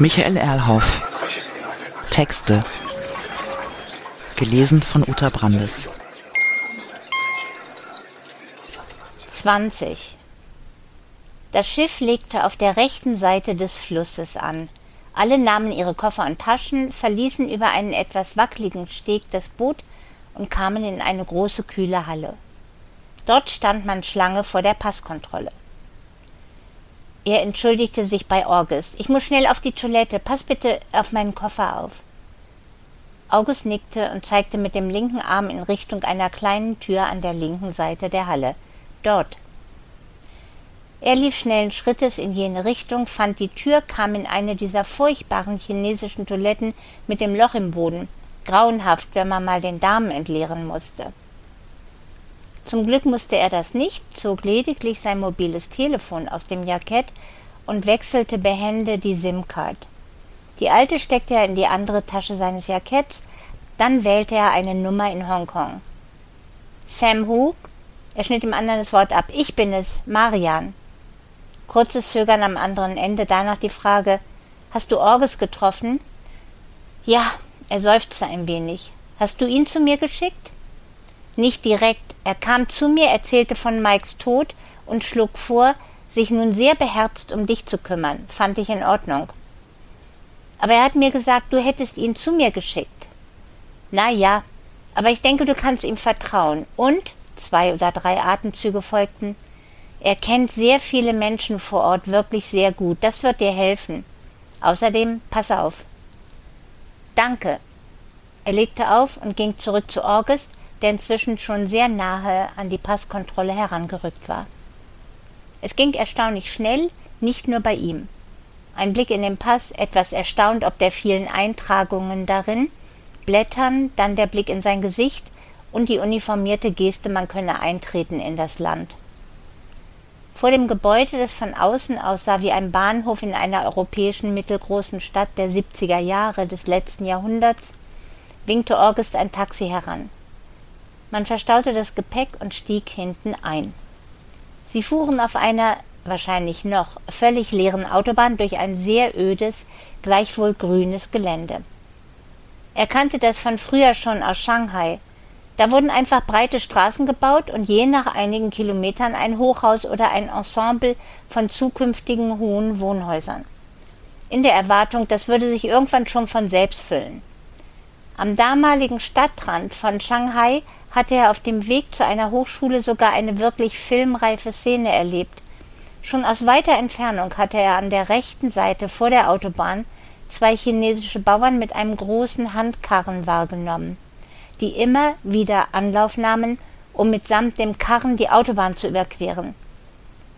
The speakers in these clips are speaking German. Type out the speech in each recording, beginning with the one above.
Michael Erlhoff. Texte. Gelesen von Uta Brandes. 20. Das Schiff legte auf der rechten Seite des Flusses an. Alle nahmen ihre Koffer und Taschen, verließen über einen etwas wackeligen Steg das Boot und kamen in eine große kühle Halle. Dort stand man Schlange vor der Passkontrolle. Er entschuldigte sich bei August. Ich muss schnell auf die Toilette. Pass bitte auf meinen Koffer auf. August nickte und zeigte mit dem linken Arm in Richtung einer kleinen Tür an der linken Seite der Halle. Dort. Er lief schnellen Schrittes in jene Richtung, fand die Tür, kam in eine dieser furchtbaren chinesischen Toiletten mit dem Loch im Boden. Grauenhaft, wenn man mal den Darm entleeren musste. Zum Glück musste er das nicht, zog lediglich sein mobiles Telefon aus dem Jackett und wechselte behende die SIM-Card. Die alte steckte er in die andere Tasche seines Jacketts, dann wählte er eine Nummer in Hongkong. Sam Hu? Er schnitt dem anderen das Wort ab. Ich bin es, Marian. Kurzes Zögern am anderen Ende, danach die Frage: Hast du Orges getroffen? Ja, er seufzte ein wenig. Hast du ihn zu mir geschickt? Nicht direkt. Er kam zu mir, erzählte von Mikes Tod und schlug vor, sich nun sehr beherzt um dich zu kümmern. Fand ich in Ordnung. Aber er hat mir gesagt, du hättest ihn zu mir geschickt. Na ja, aber ich denke, du kannst ihm vertrauen. Und, zwei oder drei Atemzüge folgten, er kennt sehr viele Menschen vor Ort wirklich sehr gut. Das wird dir helfen. Außerdem, pass auf. Danke. Er legte auf und ging zurück zu August, der inzwischen schon sehr nahe an die Passkontrolle herangerückt war. Es ging erstaunlich schnell, nicht nur bei ihm. Ein Blick in den Pass, etwas erstaunt ob der vielen Eintragungen darin, Blättern, dann der Blick in sein Gesicht und die uniformierte Geste, man könne eintreten in das Land. Vor dem Gebäude, das von außen aussah wie ein Bahnhof in einer europäischen mittelgroßen Stadt der 70er Jahre des letzten Jahrhunderts, winkte August ein Taxi heran. Man verstaute das Gepäck und stieg hinten ein. Sie fuhren auf einer, wahrscheinlich noch, völlig leeren Autobahn durch ein sehr ödes, gleichwohl grünes Gelände. Er kannte das von früher schon aus Shanghai. Da wurden einfach breite Straßen gebaut und je nach einigen Kilometern ein Hochhaus oder ein Ensemble von zukünftigen hohen Wohnhäusern. In der Erwartung, das würde sich irgendwann schon von selbst füllen. Am damaligen Stadtrand von Shanghai hatte er auf dem Weg zu einer Hochschule sogar eine wirklich filmreife Szene erlebt. Schon aus weiter Entfernung hatte er an der rechten Seite vor der Autobahn zwei chinesische Bauern mit einem großen Handkarren wahrgenommen, die immer wieder Anlauf nahmen, um mitsamt dem Karren die Autobahn zu überqueren.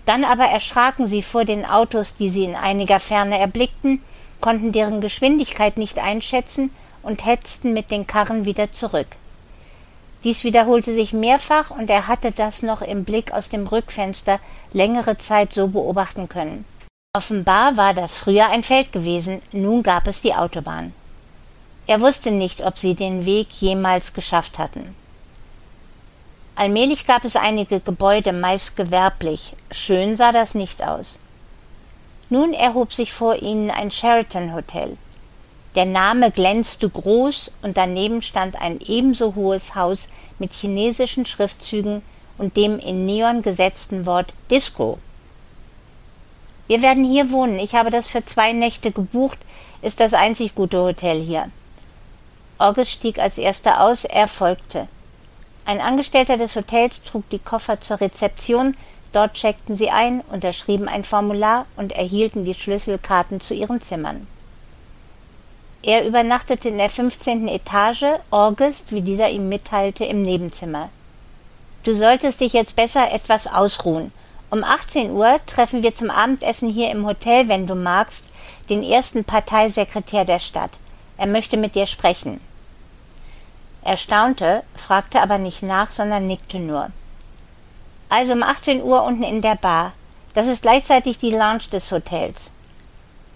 Dann aber erschraken sie vor den Autos, die sie in einiger Ferne erblickten, konnten deren Geschwindigkeit nicht einschätzen und hetzten mit den Karren wieder zurück. Dies wiederholte sich mehrfach und er hatte das noch im Blick aus dem Rückfenster längere Zeit so beobachten können. Offenbar war das früher ein Feld gewesen, nun gab es die Autobahn. Er wusste nicht, ob sie den Weg jemals geschafft hatten. Allmählich gab es einige Gebäude, meist gewerblich. Schön sah das nicht aus. Nun erhob sich vor ihnen ein Sheraton Hotel. Der Name glänzte groß und daneben stand ein ebenso hohes Haus mit chinesischen Schriftzügen und dem in Neon gesetzten Wort Disco. Wir werden hier wohnen. Ich habe das für zwei Nächte gebucht, ist das einzig gute Hotel hier. August stieg als erster aus, er folgte. Ein Angestellter des Hotels trug die Koffer zur Rezeption, dort checkten sie ein, unterschrieben ein Formular und erhielten die Schlüsselkarten zu ihren Zimmern. Er übernachtete in der 15. Etage, August, wie dieser ihm mitteilte, im Nebenzimmer. Du solltest dich jetzt besser etwas ausruhen. Um 18 Uhr treffen wir zum Abendessen hier im Hotel, wenn du magst, den ersten Parteisekretär der Stadt. Er möchte mit dir sprechen. Er staunte, fragte aber nicht nach, sondern nickte nur. Also um 18 Uhr unten in der Bar. Das ist gleichzeitig die Lounge des Hotels.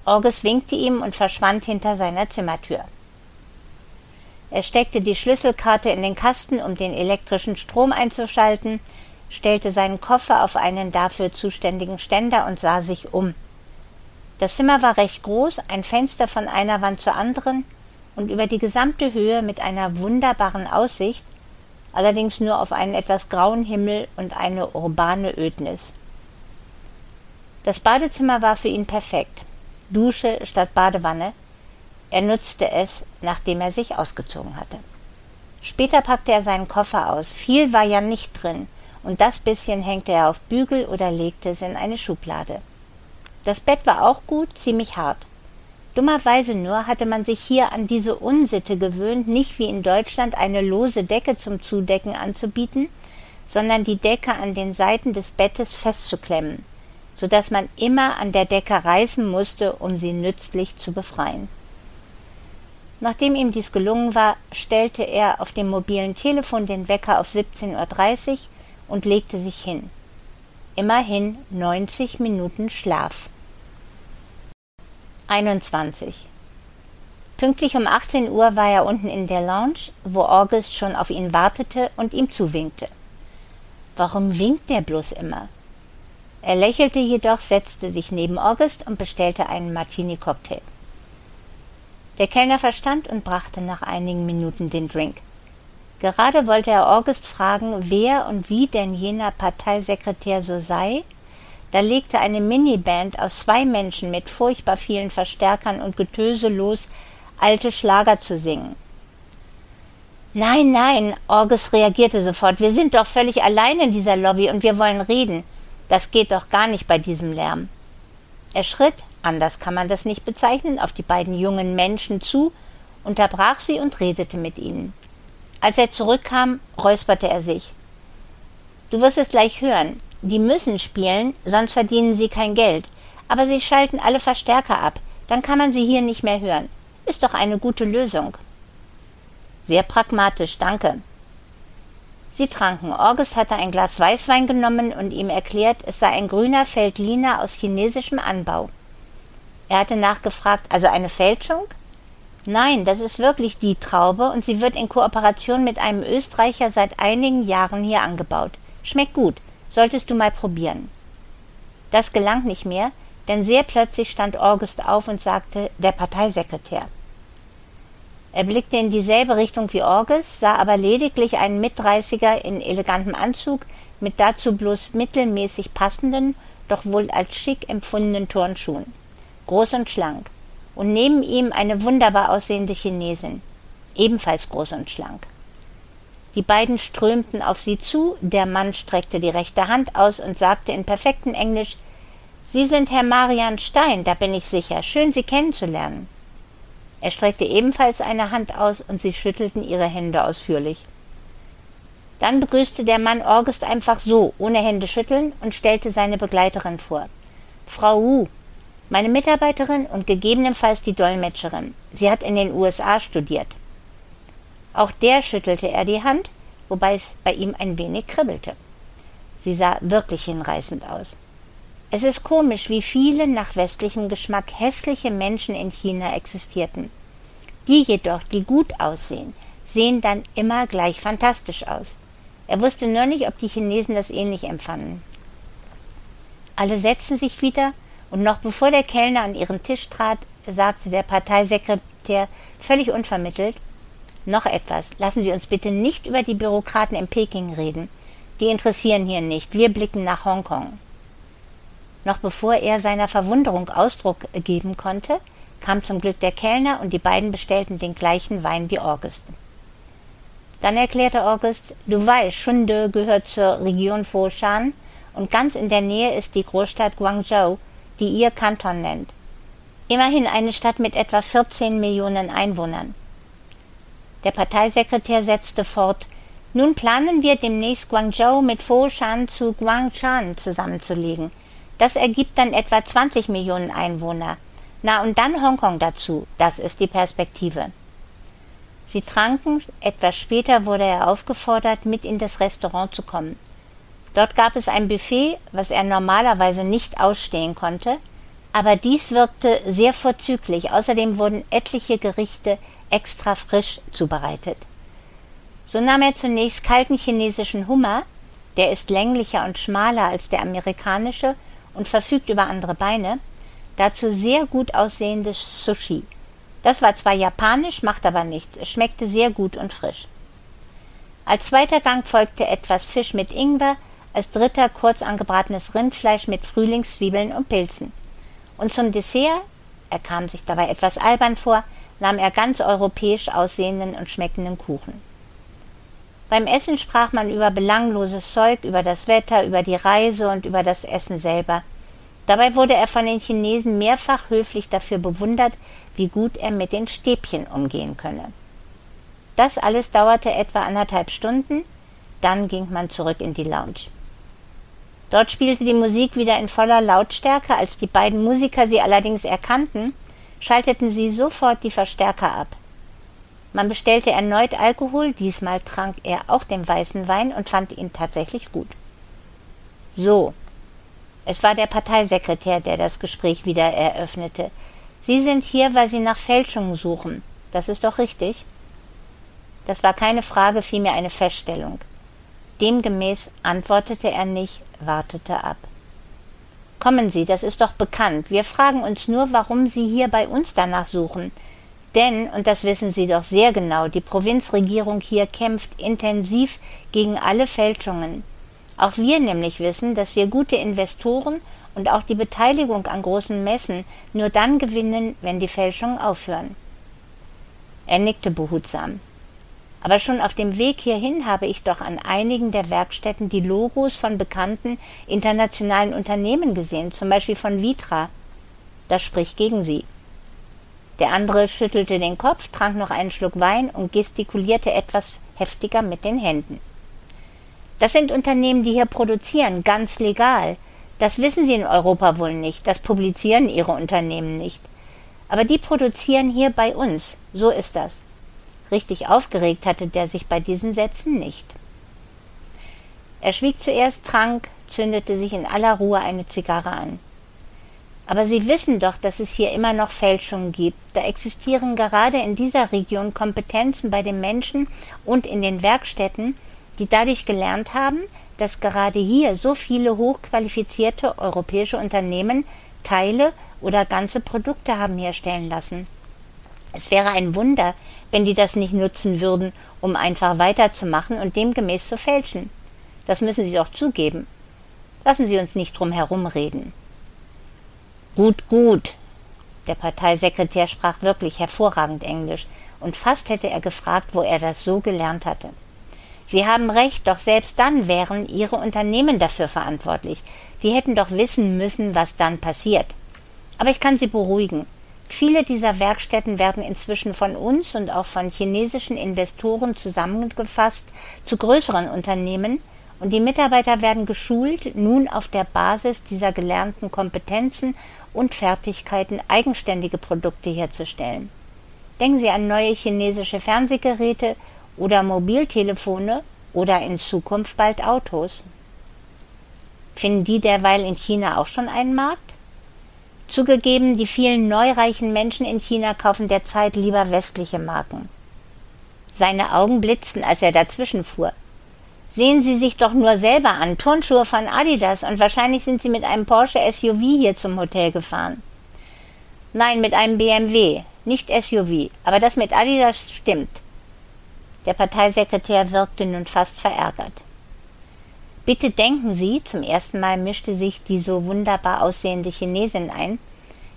August winkte ihm und verschwand hinter seiner Zimmertür. Er steckte die Schlüsselkarte in den Kasten, um den elektrischen Strom einzuschalten, stellte seinen Koffer auf einen dafür zuständigen Ständer und sah sich um. Das Zimmer war recht groß, ein Fenster von einer Wand zur anderen und über die gesamte Höhe mit einer wunderbaren Aussicht, allerdings nur auf einen etwas grauen Himmel und eine urbane Ödnis. Das Badezimmer war für ihn perfekt. Dusche statt Badewanne. Er nutzte es, nachdem er sich ausgezogen hatte. Später packte er seinen Koffer aus. Viel war ja nicht drin, und das bisschen hängte er auf Bügel oder legte es in eine Schublade. Das Bett war auch gut, ziemlich hart. Dummerweise nur hatte man sich hier an diese Unsitte gewöhnt, nicht wie in Deutschland eine lose Decke zum Zudecken anzubieten, sondern die Decke an den Seiten des Bettes festzuklemmen, so dass man immer an der Decke reißen musste, um sie nützlich zu befreien. Nachdem ihm dies gelungen war, stellte er auf dem mobilen Telefon den Wecker auf 17.30 Uhr und legte sich hin. Immerhin 90 Minuten Schlaf. 21. Pünktlich um 18 Uhr war er unten in der Lounge, wo August schon auf ihn wartete und ihm zuwinkte. Warum winkt er bloß immer? Er lächelte jedoch, setzte sich neben August und bestellte einen Martini-Cocktail. Der Kellner verstand und brachte nach einigen Minuten den Drink. Gerade wollte er August fragen, wer und wie denn jener Parteisekretär so sei, da legte eine Miniband aus zwei Menschen mit furchtbar vielen Verstärkern und Getöse los, alte Schlager zu singen. Nein, nein, August reagierte sofort. Wir sind doch völlig allein in dieser Lobby und wir wollen reden. Das geht doch gar nicht bei diesem Lärm. Er schritt, anders kann man das nicht bezeichnen, auf die beiden jungen Menschen zu, unterbrach sie und redete mit ihnen. Als er zurückkam, räusperte er sich. Du wirst es gleich hören. Die müssen spielen, sonst verdienen sie kein Geld. Aber sie schalten alle Verstärker ab. Dann kann man sie hier nicht mehr hören. Ist doch eine gute Lösung. Sehr pragmatisch, danke. Sie tranken. Orges hatte ein Glas Weißwein genommen und ihm erklärt, es sei ein grüner Feldliner aus chinesischem Anbau. Er hatte nachgefragt, also eine Fälschung? Nein, das ist wirklich die Traube und sie wird in Kooperation mit einem Österreicher seit einigen Jahren hier angebaut. Schmeckt gut, solltest du mal probieren. Das gelang nicht mehr, denn sehr plötzlich stand August auf und sagte, der Parteisekretär. Er blickte in dieselbe Richtung wie August, sah aber lediglich einen Mitdreißiger in elegantem Anzug mit dazu bloß mittelmäßig passenden, doch wohl als schick empfundenen Turnschuhen. Groß und schlank und neben ihm eine wunderbar aussehende Chinesin, ebenfalls groß und schlank. Die beiden strömten auf sie zu, der Mann streckte die rechte Hand aus und sagte in perfektem Englisch Sie sind Herr Marian Stein, da bin ich sicher. Schön, Sie kennenzulernen. Er streckte ebenfalls eine Hand aus und sie schüttelten ihre Hände ausführlich. Dann begrüßte der Mann August einfach so, ohne Hände schütteln, und stellte seine Begleiterin vor. Frau Wu, meine Mitarbeiterin und gegebenenfalls die Dolmetscherin. Sie hat in den USA studiert. Auch der schüttelte er die Hand, wobei es bei ihm ein wenig kribbelte. Sie sah wirklich hinreißend aus. Es ist komisch, wie viele nach westlichem Geschmack hässliche Menschen in China existierten. Die jedoch, die gut aussehen, sehen dann immer gleich fantastisch aus. Er wusste nur nicht, ob die Chinesen das ähnlich empfanden. Alle setzten sich wieder und noch bevor der Kellner an ihren Tisch trat, sagte der Parteisekretär völlig unvermittelt Noch etwas, lassen Sie uns bitte nicht über die Bürokraten in Peking reden. Die interessieren hier nicht. Wir blicken nach Hongkong. Noch bevor er seiner Verwunderung Ausdruck geben konnte, kam zum Glück der Kellner und die beiden bestellten den gleichen Wein wie August. Dann erklärte August, du weißt, Shunde gehört zur Region Foshan und ganz in der Nähe ist die Großstadt Guangzhou, die ihr Kanton nennt. Immerhin eine Stadt mit etwa 14 Millionen Einwohnern. Der Parteisekretär setzte fort, nun planen wir demnächst Guangzhou mit Foshan zu Guangshan zusammenzulegen. Das ergibt dann etwa 20 Millionen Einwohner. Na und dann Hongkong dazu. Das ist die Perspektive. Sie tranken, etwas später wurde er aufgefordert, mit in das Restaurant zu kommen. Dort gab es ein Buffet, was er normalerweise nicht ausstehen konnte, aber dies wirkte sehr vorzüglich. Außerdem wurden etliche Gerichte extra frisch zubereitet. So nahm er zunächst kalten chinesischen Hummer, der ist länglicher und schmaler als der amerikanische und verfügt über andere Beine, dazu sehr gut aussehendes Sushi. Das war zwar japanisch, macht aber nichts, es schmeckte sehr gut und frisch. Als zweiter Gang folgte etwas Fisch mit Ingwer, als dritter kurz angebratenes Rindfleisch mit Frühlingszwiebeln und Pilzen. Und zum Dessert, er kam sich dabei etwas albern vor, nahm er ganz europäisch aussehenden und schmeckenden Kuchen. Beim Essen sprach man über belangloses Zeug, über das Wetter, über die Reise und über das Essen selber. Dabei wurde er von den Chinesen mehrfach höflich dafür bewundert, wie gut er mit den Stäbchen umgehen könne. Das alles dauerte etwa anderthalb Stunden, dann ging man zurück in die Lounge. Dort spielte die Musik wieder in voller Lautstärke, als die beiden Musiker sie allerdings erkannten, schalteten sie sofort die Verstärker ab. Man bestellte erneut Alkohol, diesmal trank er auch den weißen Wein und fand ihn tatsächlich gut. So. Es war der Parteisekretär, der das Gespräch wieder eröffnete. Sie sind hier, weil Sie nach Fälschungen suchen. Das ist doch richtig? Das war keine Frage, vielmehr eine Feststellung. Demgemäß antwortete er nicht, wartete ab. Kommen Sie, das ist doch bekannt. Wir fragen uns nur, warum Sie hier bei uns danach suchen. Denn, und das wissen Sie doch sehr genau, die Provinzregierung hier kämpft intensiv gegen alle Fälschungen. Auch wir nämlich wissen, dass wir gute Investoren und auch die Beteiligung an großen Messen nur dann gewinnen, wenn die Fälschungen aufhören. Er nickte behutsam. Aber schon auf dem Weg hierhin habe ich doch an einigen der Werkstätten die Logos von bekannten internationalen Unternehmen gesehen, zum Beispiel von Vitra. Das spricht gegen sie. Der andere schüttelte den Kopf, trank noch einen Schluck Wein und gestikulierte etwas heftiger mit den Händen. Das sind Unternehmen, die hier produzieren, ganz legal. Das wissen Sie in Europa wohl nicht, das publizieren Ihre Unternehmen nicht. Aber die produzieren hier bei uns, so ist das. Richtig aufgeregt hatte der sich bei diesen Sätzen nicht. Er schwieg zuerst, trank, zündete sich in aller Ruhe eine Zigarre an. Aber Sie wissen doch, dass es hier immer noch Fälschungen gibt. Da existieren gerade in dieser Region Kompetenzen bei den Menschen und in den Werkstätten, die dadurch gelernt haben, dass gerade hier so viele hochqualifizierte europäische Unternehmen Teile oder ganze Produkte haben herstellen lassen. Es wäre ein Wunder, wenn die das nicht nutzen würden, um einfach weiterzumachen und demgemäß zu fälschen. Das müssen Sie doch zugeben. Lassen Sie uns nicht drum herumreden. Gut, gut. Der Parteisekretär sprach wirklich hervorragend Englisch, und fast hätte er gefragt, wo er das so gelernt hatte. Sie haben recht, doch selbst dann wären Ihre Unternehmen dafür verantwortlich. Die hätten doch wissen müssen, was dann passiert. Aber ich kann Sie beruhigen. Viele dieser Werkstätten werden inzwischen von uns und auch von chinesischen Investoren zusammengefasst zu größeren Unternehmen, und die Mitarbeiter werden geschult, nun auf der Basis dieser gelernten Kompetenzen und Fertigkeiten eigenständige Produkte herzustellen. Denken Sie an neue chinesische Fernsehgeräte oder Mobiltelefone oder in Zukunft bald Autos. Finden die derweil in China auch schon einen Markt? Zugegeben, die vielen neureichen Menschen in China kaufen derzeit lieber westliche Marken. Seine Augen blitzten, als er dazwischen fuhr. Sehen Sie sich doch nur selber an. Turnschuhe von Adidas und wahrscheinlich sind Sie mit einem Porsche SUV hier zum Hotel gefahren. Nein, mit einem BMW, nicht SUV, aber das mit Adidas stimmt. Der Parteisekretär wirkte nun fast verärgert. Bitte denken Sie, zum ersten Mal mischte sich die so wunderbar aussehende Chinesin ein,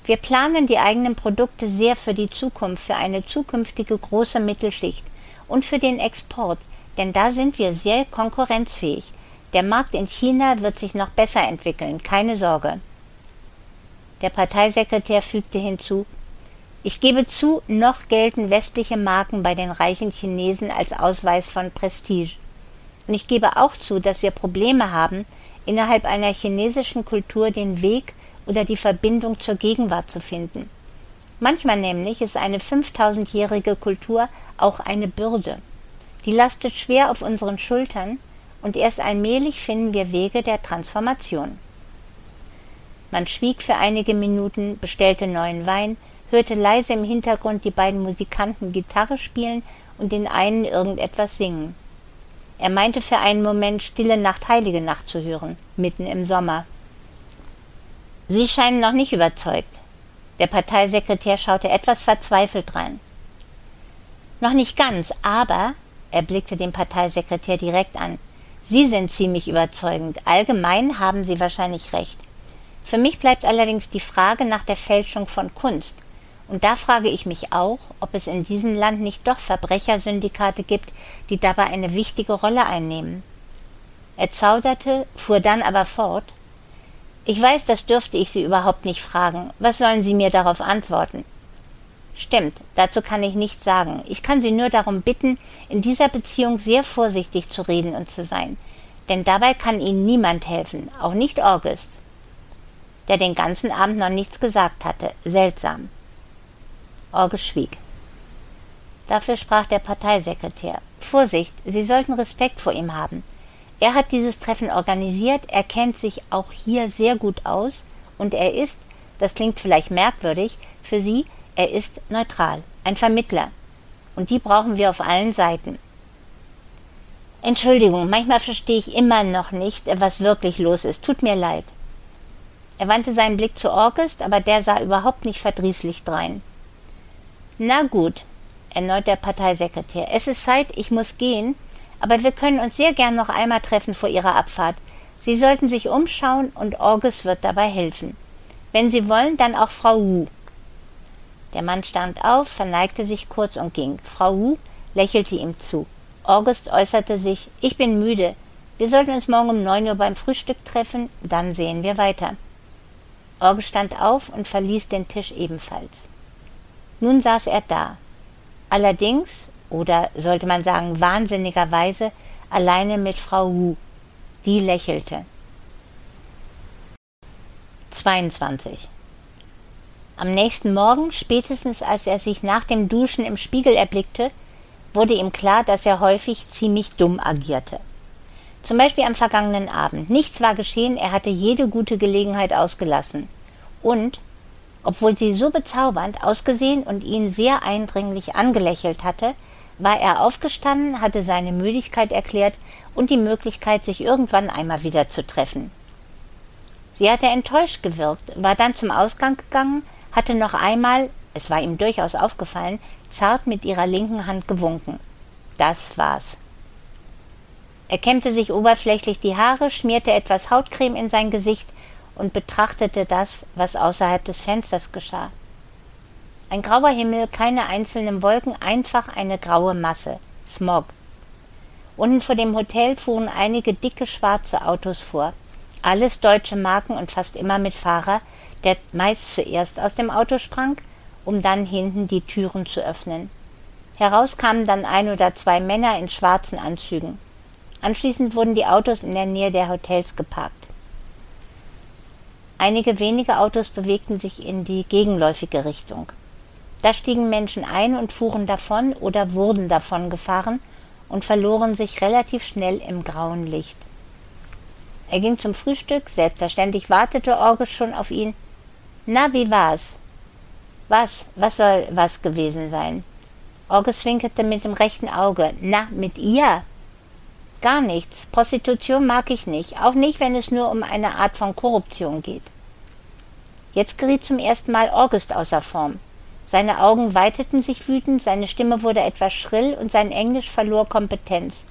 wir planen die eigenen Produkte sehr für die Zukunft, für eine zukünftige große Mittelschicht und für den Export, denn da sind wir sehr konkurrenzfähig. Der Markt in China wird sich noch besser entwickeln, keine Sorge. Der Parteisekretär fügte hinzu Ich gebe zu, noch gelten westliche Marken bei den reichen Chinesen als Ausweis von Prestige. Und ich gebe auch zu, dass wir Probleme haben, innerhalb einer chinesischen Kultur den Weg oder die Verbindung zur Gegenwart zu finden. Manchmal nämlich ist eine 5000-jährige Kultur auch eine Bürde. Die lastet schwer auf unseren Schultern und erst allmählich finden wir Wege der Transformation. Man schwieg für einige Minuten, bestellte neuen Wein, hörte leise im Hintergrund die beiden Musikanten Gitarre spielen und den einen irgendetwas singen. Er meinte für einen Moment Stille Nacht, Heilige Nacht zu hören, mitten im Sommer. Sie scheinen noch nicht überzeugt. Der Parteisekretär schaute etwas verzweifelt rein. Noch nicht ganz, aber er blickte den Parteisekretär direkt an. Sie sind ziemlich überzeugend. Allgemein haben Sie wahrscheinlich recht. Für mich bleibt allerdings die Frage nach der Fälschung von Kunst. Und da frage ich mich auch, ob es in diesem Land nicht doch Verbrechersyndikate gibt, die dabei eine wichtige Rolle einnehmen. Er zauderte, fuhr dann aber fort. Ich weiß, das dürfte ich Sie überhaupt nicht fragen. Was sollen Sie mir darauf antworten? Stimmt, dazu kann ich nichts sagen. Ich kann Sie nur darum bitten, in dieser Beziehung sehr vorsichtig zu reden und zu sein. Denn dabei kann Ihnen niemand helfen, auch nicht August, der den ganzen Abend noch nichts gesagt hatte. Seltsam. August schwieg. Dafür sprach der Parteisekretär. Vorsicht, Sie sollten Respekt vor ihm haben. Er hat dieses Treffen organisiert, er kennt sich auch hier sehr gut aus und er ist, das klingt vielleicht merkwürdig, für Sie er ist neutral, ein Vermittler. Und die brauchen wir auf allen Seiten. Entschuldigung, manchmal verstehe ich immer noch nicht, was wirklich los ist. Tut mir leid. Er wandte seinen Blick zu August, aber der sah überhaupt nicht verdrießlich drein. Na gut, erneut der Parteisekretär. Es ist Zeit, ich muss gehen, aber wir können uns sehr gern noch einmal treffen vor Ihrer Abfahrt. Sie sollten sich umschauen und August wird dabei helfen. Wenn Sie wollen, dann auch Frau Wu. Der Mann stand auf, verneigte sich kurz und ging. Frau Wu lächelte ihm zu. August äußerte sich, ich bin müde. Wir sollten uns morgen um neun Uhr beim Frühstück treffen, dann sehen wir weiter. August stand auf und verließ den Tisch ebenfalls. Nun saß er da. Allerdings, oder sollte man sagen wahnsinnigerweise, alleine mit Frau Wu. Die lächelte. 22. Am nächsten Morgen, spätestens als er sich nach dem Duschen im Spiegel erblickte, wurde ihm klar, dass er häufig ziemlich dumm agierte. Zum Beispiel am vergangenen Abend. Nichts war geschehen, er hatte jede gute Gelegenheit ausgelassen. Und, obwohl sie so bezaubernd ausgesehen und ihn sehr eindringlich angelächelt hatte, war er aufgestanden, hatte seine Müdigkeit erklärt und die Möglichkeit, sich irgendwann einmal wieder zu treffen. Sie hatte enttäuscht gewirkt, war dann zum Ausgang gegangen, hatte noch einmal, es war ihm durchaus aufgefallen, zart mit ihrer linken Hand gewunken. Das war's. Er kämmte sich oberflächlich die Haare, schmierte etwas Hautcreme in sein Gesicht und betrachtete das, was außerhalb des Fensters geschah. Ein grauer Himmel, keine einzelnen Wolken, einfach eine graue Masse. Smog. Unten vor dem Hotel fuhren einige dicke schwarze Autos vor. Alles deutsche Marken und fast immer mit Fahrer, der meist zuerst aus dem Auto sprang, um dann hinten die Türen zu öffnen. Heraus kamen dann ein oder zwei Männer in schwarzen Anzügen. Anschließend wurden die Autos in der Nähe der Hotels geparkt. Einige wenige Autos bewegten sich in die gegenläufige Richtung. Da stiegen Menschen ein und fuhren davon oder wurden davon gefahren und verloren sich relativ schnell im grauen Licht. Er ging zum Frühstück, selbstverständlich wartete Orges schon auf ihn, na, wie war's? Was? Was soll was gewesen sein? August zwinkerte mit dem rechten Auge. Na, mit ihr? Gar nichts. Prostitution mag ich nicht, auch nicht, wenn es nur um eine Art von Korruption geht. Jetzt geriet zum ersten Mal August außer Form. Seine Augen weiteten sich wütend, seine Stimme wurde etwas schrill und sein Englisch verlor Kompetenz.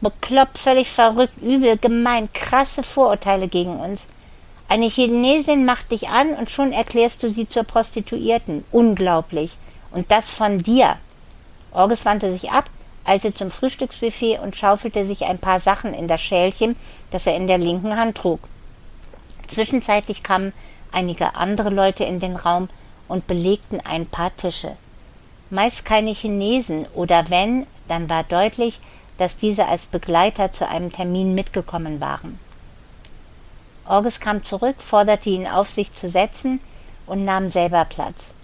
Bekloppt, völlig verrückt, übel, gemein, krasse Vorurteile gegen uns. Eine Chinesin macht dich an und schon erklärst du sie zur Prostituierten. Unglaublich. Und das von dir. August wandte sich ab, eilte zum Frühstücksbuffet und schaufelte sich ein paar Sachen in das Schälchen, das er in der linken Hand trug. Zwischenzeitlich kamen einige andere Leute in den Raum und belegten ein paar Tische. Meist keine Chinesen oder wenn, dann war deutlich, dass diese als Begleiter zu einem Termin mitgekommen waren. August kam zurück, forderte ihn auf, sich zu setzen und nahm selber Platz.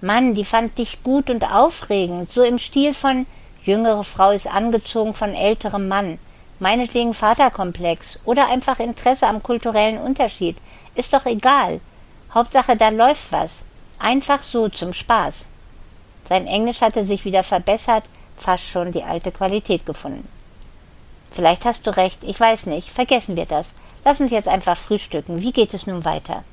Mann, die fand dich gut und aufregend, so im Stil von jüngere Frau ist angezogen von älterem Mann, meinetwegen Vaterkomplex oder einfach Interesse am kulturellen Unterschied, ist doch egal. Hauptsache, da läuft was. Einfach so zum Spaß. Sein Englisch hatte sich wieder verbessert, fast schon die alte Qualität gefunden. Vielleicht hast du recht, ich weiß nicht, vergessen wir das. Lass uns jetzt einfach frühstücken. Wie geht es nun weiter?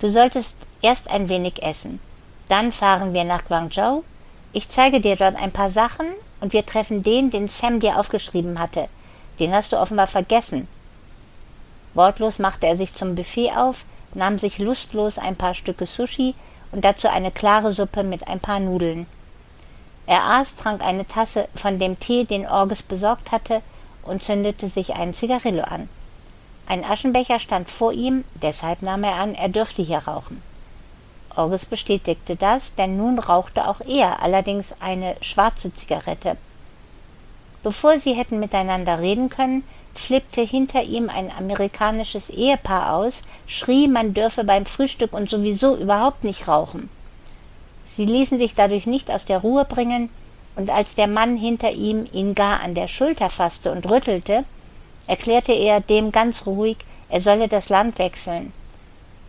Du solltest erst ein wenig essen. Dann fahren wir nach Guangzhou. Ich zeige dir dort ein paar Sachen und wir treffen den, den Sam dir aufgeschrieben hatte. Den hast du offenbar vergessen. Wortlos machte er sich zum Buffet auf, nahm sich lustlos ein paar Stücke Sushi und dazu eine klare Suppe mit ein paar Nudeln. Er aß, trank eine Tasse von dem Tee, den Orges besorgt hatte, und zündete sich einen Zigarillo an. Ein Aschenbecher stand vor ihm, deshalb nahm er an, er dürfte hier rauchen. Orges bestätigte das, denn nun rauchte auch er, allerdings eine schwarze Zigarette. Bevor sie hätten miteinander reden können, flippte hinter ihm ein amerikanisches Ehepaar aus, schrie, man dürfe beim Frühstück und sowieso überhaupt nicht rauchen. Sie ließen sich dadurch nicht aus der Ruhe bringen, und als der Mann hinter ihm ihn gar an der Schulter fasste und rüttelte, erklärte er dem ganz ruhig, er solle das Land wechseln.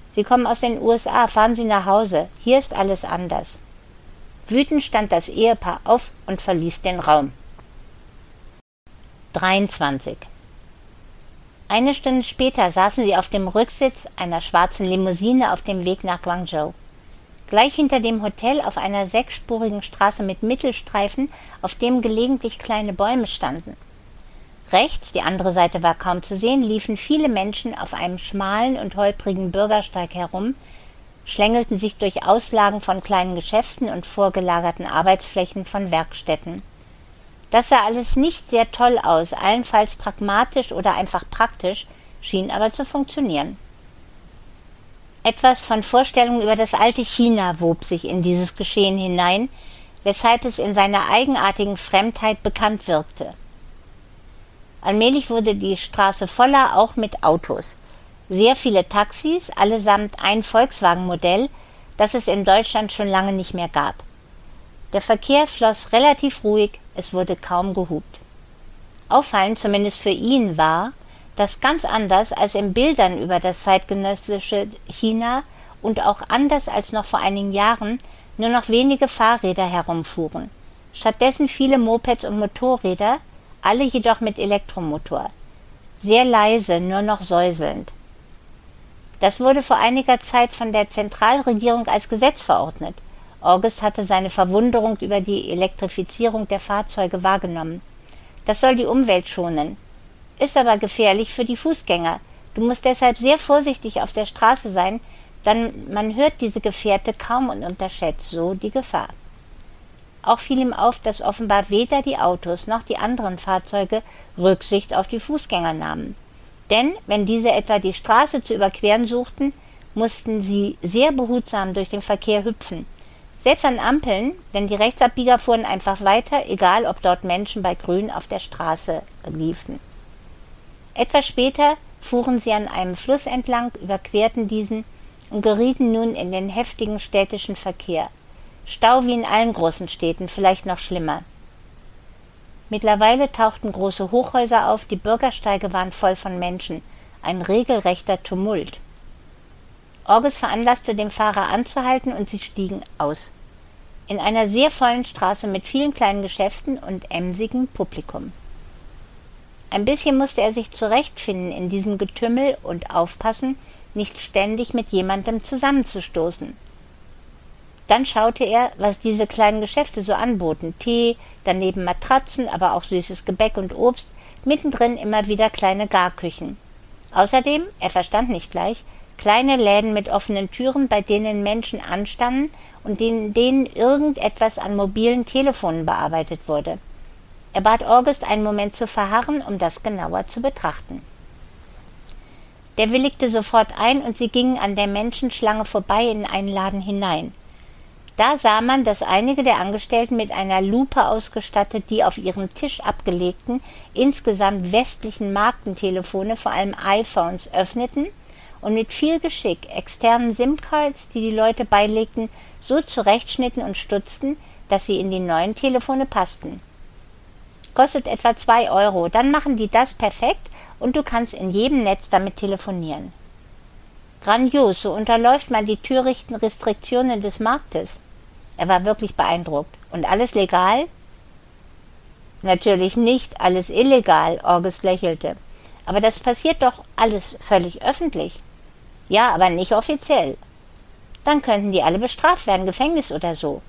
Sie kommen aus den USA, fahren Sie nach Hause, hier ist alles anders. Wütend stand das Ehepaar auf und verließ den Raum. 23. Eine Stunde später saßen sie auf dem Rücksitz einer schwarzen Limousine auf dem Weg nach Guangzhou. Gleich hinter dem Hotel auf einer sechsspurigen Straße mit Mittelstreifen, auf dem gelegentlich kleine Bäume standen. Rechts, die andere Seite war kaum zu sehen, liefen viele Menschen auf einem schmalen und holprigen Bürgersteig herum, schlängelten sich durch Auslagen von kleinen Geschäften und vorgelagerten Arbeitsflächen von Werkstätten. Das sah alles nicht sehr toll aus, allenfalls pragmatisch oder einfach praktisch, schien aber zu funktionieren. Etwas von Vorstellungen über das alte China wob sich in dieses Geschehen hinein, weshalb es in seiner eigenartigen Fremdheit bekannt wirkte. Allmählich wurde die Straße voller, auch mit Autos. Sehr viele Taxis, allesamt ein Volkswagen-Modell, das es in Deutschland schon lange nicht mehr gab. Der Verkehr floss relativ ruhig, es wurde kaum gehupt. Auffallend, zumindest für ihn, war, dass ganz anders als in Bildern über das zeitgenössische China und auch anders als noch vor einigen Jahren nur noch wenige Fahrräder herumfuhren. Stattdessen viele Mopeds und Motorräder, alle jedoch mit Elektromotor. Sehr leise, nur noch säuselnd. Das wurde vor einiger Zeit von der Zentralregierung als Gesetz verordnet. August hatte seine Verwunderung über die Elektrifizierung der Fahrzeuge wahrgenommen. Das soll die Umwelt schonen, ist aber gefährlich für die Fußgänger. Du musst deshalb sehr vorsichtig auf der Straße sein, denn man hört diese Gefährte kaum und unterschätzt so die Gefahr. Auch fiel ihm auf, dass offenbar weder die Autos noch die anderen Fahrzeuge Rücksicht auf die Fußgänger nahmen. Denn wenn diese etwa die Straße zu überqueren suchten, mussten sie sehr behutsam durch den Verkehr hüpfen, selbst an Ampeln, denn die Rechtsabbieger fuhren einfach weiter, egal ob dort Menschen bei Grün auf der Straße liefen. Etwas später fuhren sie an einem Fluss entlang, überquerten diesen und gerieten nun in den heftigen städtischen Verkehr. Stau wie in allen großen Städten, vielleicht noch schlimmer. Mittlerweile tauchten große Hochhäuser auf, die Bürgersteige waren voll von Menschen, ein regelrechter Tumult. August veranlasste den Fahrer anzuhalten und sie stiegen aus. In einer sehr vollen Straße mit vielen kleinen Geschäften und emsigem Publikum. Ein bisschen musste er sich zurechtfinden in diesem Getümmel und aufpassen, nicht ständig mit jemandem zusammenzustoßen. Dann schaute er, was diese kleinen Geschäfte so anboten. Tee, daneben Matratzen, aber auch süßes Gebäck und Obst, mittendrin immer wieder kleine Garküchen. Außerdem, er verstand nicht gleich, kleine Läden mit offenen Türen, bei denen Menschen anstanden und in denen irgendetwas an mobilen Telefonen bearbeitet wurde. Er bat August einen Moment zu verharren, um das genauer zu betrachten. Der willigte sofort ein und sie gingen an der Menschenschlange vorbei in einen Laden hinein. Da sah man, dass einige der Angestellten mit einer Lupe ausgestattet die auf ihrem Tisch abgelegten, insgesamt westlichen Markentelefone, vor allem iPhones, öffneten und mit viel Geschick externen SIM-Cards, die die Leute beilegten, so zurechtschnitten und stutzten, dass sie in die neuen Telefone passten. Kostet etwa zwei Euro, dann machen die das perfekt und du kannst in jedem Netz damit telefonieren. Grandios, so unterläuft man die törichten Restriktionen des Marktes. Er war wirklich beeindruckt. Und alles legal? Natürlich nicht alles illegal, August lächelte. Aber das passiert doch alles völlig öffentlich. Ja, aber nicht offiziell. Dann könnten die alle bestraft werden, Gefängnis oder so.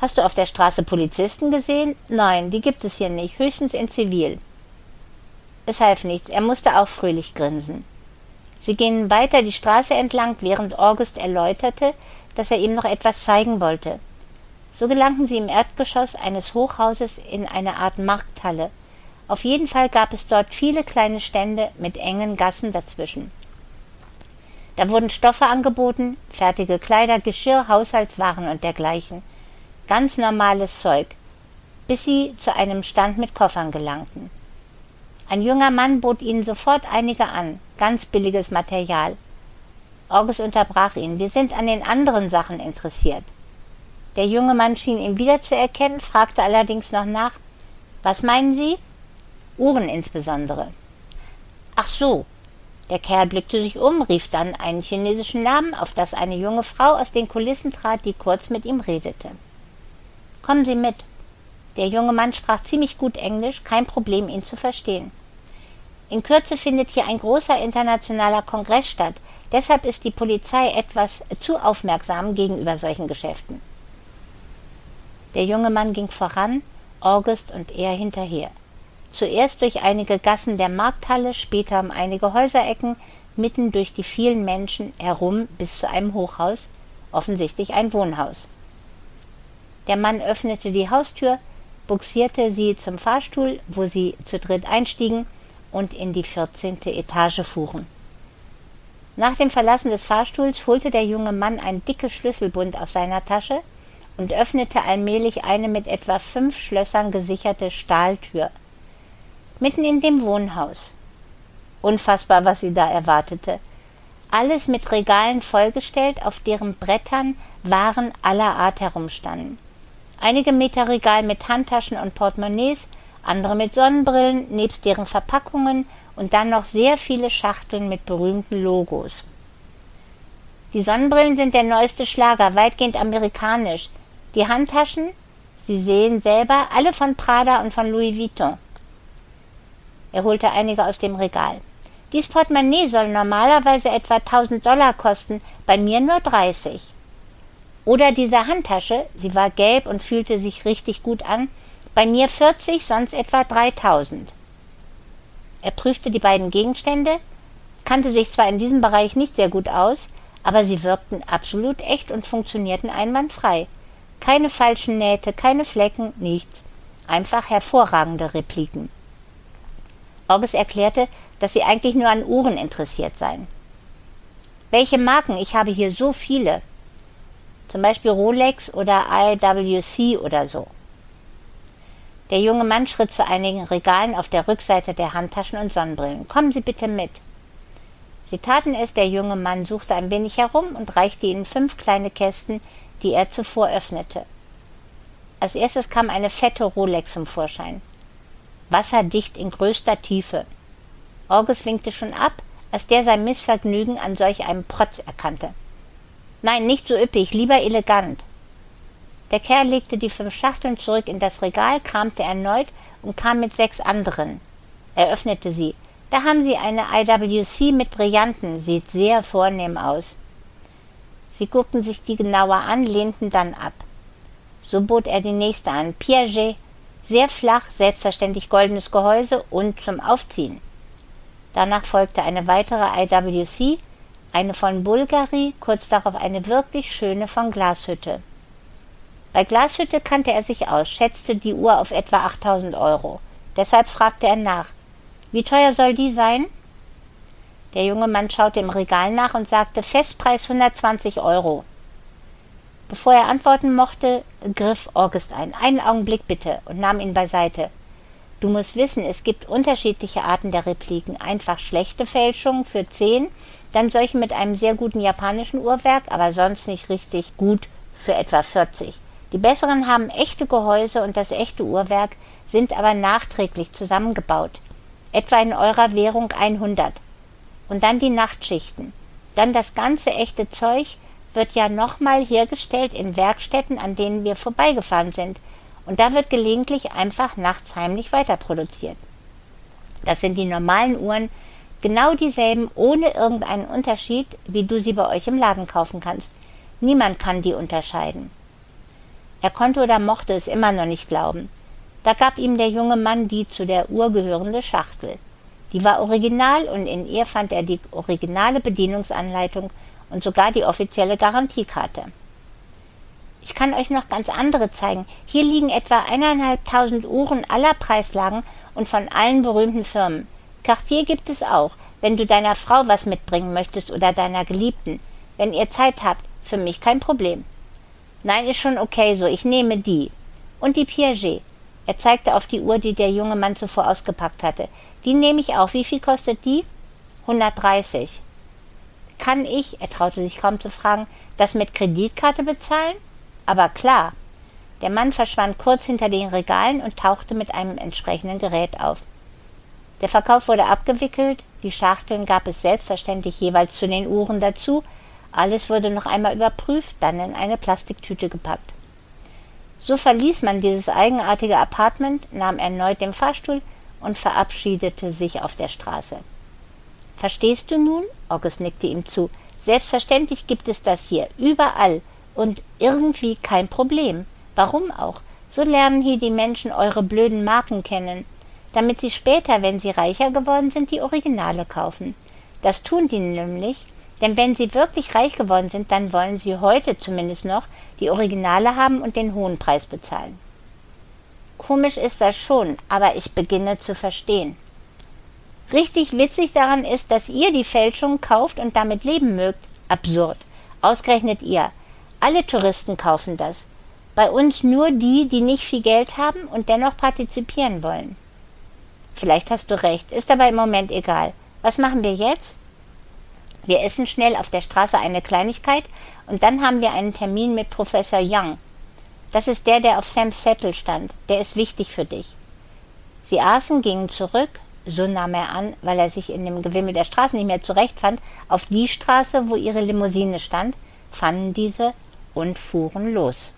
Hast du auf der Straße Polizisten gesehen? Nein, die gibt es hier nicht, höchstens in Zivil. Es half nichts, er musste auch fröhlich grinsen. Sie gingen weiter die Straße entlang, während August erläuterte, dass er ihm noch etwas zeigen wollte. So gelangten sie im Erdgeschoss eines Hochhauses in eine Art Markthalle. Auf jeden Fall gab es dort viele kleine Stände mit engen Gassen dazwischen. Da wurden Stoffe angeboten, fertige Kleider, Geschirr, Haushaltswaren und dergleichen. Ganz normales Zeug, bis sie zu einem Stand mit Koffern gelangten. Ein junger Mann bot ihnen sofort einige an, ganz billiges Material. August unterbrach ihn. Wir sind an den anderen Sachen interessiert. Der junge Mann schien ihn wiederzuerkennen, fragte allerdings noch nach Was meinen Sie? Uhren insbesondere. Ach so. Der Kerl blickte sich um, rief dann einen chinesischen Namen, auf das eine junge Frau aus den Kulissen trat, die kurz mit ihm redete. Kommen Sie mit. Der junge Mann sprach ziemlich gut Englisch, kein Problem, ihn zu verstehen. In Kürze findet hier ein großer internationaler Kongress statt. Deshalb ist die Polizei etwas zu aufmerksam gegenüber solchen Geschäften. Der junge Mann ging voran, August und er hinterher. Zuerst durch einige Gassen der Markthalle, später um einige Häuserecken, mitten durch die vielen Menschen herum bis zu einem Hochhaus, offensichtlich ein Wohnhaus. Der Mann öffnete die Haustür, buxierte sie zum Fahrstuhl, wo sie zu dritt einstiegen, und in die vierzehnte Etage fuhren. Nach dem Verlassen des Fahrstuhls holte der junge Mann ein dickes Schlüsselbund aus seiner Tasche und öffnete allmählich eine mit etwa fünf Schlössern gesicherte Stahltür. Mitten in dem Wohnhaus. Unfassbar, was sie da erwartete. Alles mit Regalen vollgestellt, auf deren Brettern Waren aller Art herumstanden. Einige Meter Regal mit Handtaschen und Portemonnaies, andere mit Sonnenbrillen, nebst deren Verpackungen und dann noch sehr viele Schachteln mit berühmten Logos. Die Sonnenbrillen sind der neueste Schlager, weitgehend amerikanisch. Die Handtaschen, Sie sehen selber, alle von Prada und von Louis Vuitton. Er holte einige aus dem Regal. Dies Portemonnaie soll normalerweise etwa 1000 Dollar kosten, bei mir nur 30. Oder diese Handtasche, sie war gelb und fühlte sich richtig gut an, bei mir 40, sonst etwa 3000. Er prüfte die beiden Gegenstände, kannte sich zwar in diesem Bereich nicht sehr gut aus, aber sie wirkten absolut echt und funktionierten einwandfrei. Keine falschen Nähte, keine Flecken, nichts. Einfach hervorragende Repliken. August erklärte, dass sie eigentlich nur an Uhren interessiert seien. Welche Marken? Ich habe hier so viele. Zum Beispiel Rolex oder IWC oder so. Der junge Mann schritt zu einigen Regalen auf der Rückseite der Handtaschen und Sonnenbrillen. Kommen Sie bitte mit. Sie taten es, der junge Mann suchte ein wenig herum und reichte ihnen fünf kleine Kästen, die er zuvor öffnete. Als erstes kam eine fette Rolex zum Vorschein. Wasserdicht in größter Tiefe. August winkte schon ab, als der sein Missvergnügen an solch einem Protz erkannte. Nein, nicht so üppig, lieber elegant. Der Kerl legte die fünf Schachteln zurück in das Regal, kramte erneut und kam mit sechs anderen. Er öffnete sie. Da haben Sie eine IWC mit Brillanten, sieht sehr vornehm aus. Sie guckten sich die genauer an, lehnten dann ab. So bot er die nächste an, Piaget, sehr flach, selbstverständlich goldenes Gehäuse und zum Aufziehen. Danach folgte eine weitere IWC, eine von Bulgari, kurz darauf eine wirklich schöne von Glashütte. Bei Glashütte kannte er sich aus, schätzte die Uhr auf etwa 8000 Euro. Deshalb fragte er nach. Wie teuer soll die sein? Der junge Mann schaute im Regal nach und sagte Festpreis 120 Euro. Bevor er antworten mochte, griff August ein. Einen Augenblick bitte und nahm ihn beiseite. Du musst wissen, es gibt unterschiedliche Arten der Repliken. Einfach schlechte Fälschungen für 10, dann solche mit einem sehr guten japanischen Uhrwerk, aber sonst nicht richtig gut für etwa 40. Die besseren haben echte Gehäuse und das echte Uhrwerk, sind aber nachträglich zusammengebaut. Etwa in eurer Währung 100. Und dann die Nachtschichten. Dann das ganze echte Zeug wird ja nochmal hergestellt in Werkstätten, an denen wir vorbeigefahren sind. Und da wird gelegentlich einfach nachts heimlich weiterproduziert. Das sind die normalen Uhren, genau dieselben, ohne irgendeinen Unterschied, wie du sie bei euch im Laden kaufen kannst. Niemand kann die unterscheiden. Er konnte oder mochte es immer noch nicht glauben. Da gab ihm der junge Mann die zu der Uhr gehörende Schachtel. Die war original und in ihr fand er die originale Bedienungsanleitung und sogar die offizielle Garantiekarte. Ich kann euch noch ganz andere zeigen. Hier liegen etwa eineinhalbtausend Uhren aller Preislagen und von allen berühmten Firmen. Cartier gibt es auch, wenn du deiner Frau was mitbringen möchtest oder deiner Geliebten. Wenn ihr Zeit habt, für mich kein Problem. Nein, ist schon okay so, ich nehme die. Und die Piaget. Er zeigte auf die Uhr, die der junge Mann zuvor ausgepackt hatte. Die nehme ich auch. Wie viel kostet die? 130. Kann ich, er traute sich kaum zu fragen, das mit Kreditkarte bezahlen? Aber klar. Der Mann verschwand kurz hinter den Regalen und tauchte mit einem entsprechenden Gerät auf. Der Verkauf wurde abgewickelt, die Schachteln gab es selbstverständlich jeweils zu den Uhren dazu, alles wurde noch einmal überprüft, dann in eine Plastiktüte gepackt. So verließ man dieses eigenartige Apartment, nahm erneut den Fahrstuhl und verabschiedete sich auf der Straße. Verstehst du nun? August nickte ihm zu. Selbstverständlich gibt es das hier, überall und irgendwie kein Problem. Warum auch? So lernen hier die Menschen eure blöden Marken kennen, damit sie später, wenn sie reicher geworden sind, die Originale kaufen. Das tun die nämlich, denn wenn sie wirklich reich geworden sind, dann wollen sie heute zumindest noch die Originale haben und den hohen Preis bezahlen. Komisch ist das schon, aber ich beginne zu verstehen. Richtig witzig daran ist, dass ihr die Fälschung kauft und damit leben mögt. Absurd. Ausgerechnet ihr. Alle Touristen kaufen das. Bei uns nur die, die nicht viel Geld haben und dennoch partizipieren wollen. Vielleicht hast du recht, ist aber im Moment egal. Was machen wir jetzt? Wir essen schnell auf der Straße eine Kleinigkeit und dann haben wir einen Termin mit Professor Young. Das ist der, der auf Sams Zettel stand. Der ist wichtig für dich. Sie aßen, gingen zurück, so nahm er an, weil er sich in dem Gewimmel der Straße nicht mehr zurechtfand, auf die Straße, wo ihre Limousine stand, fanden diese und fuhren los.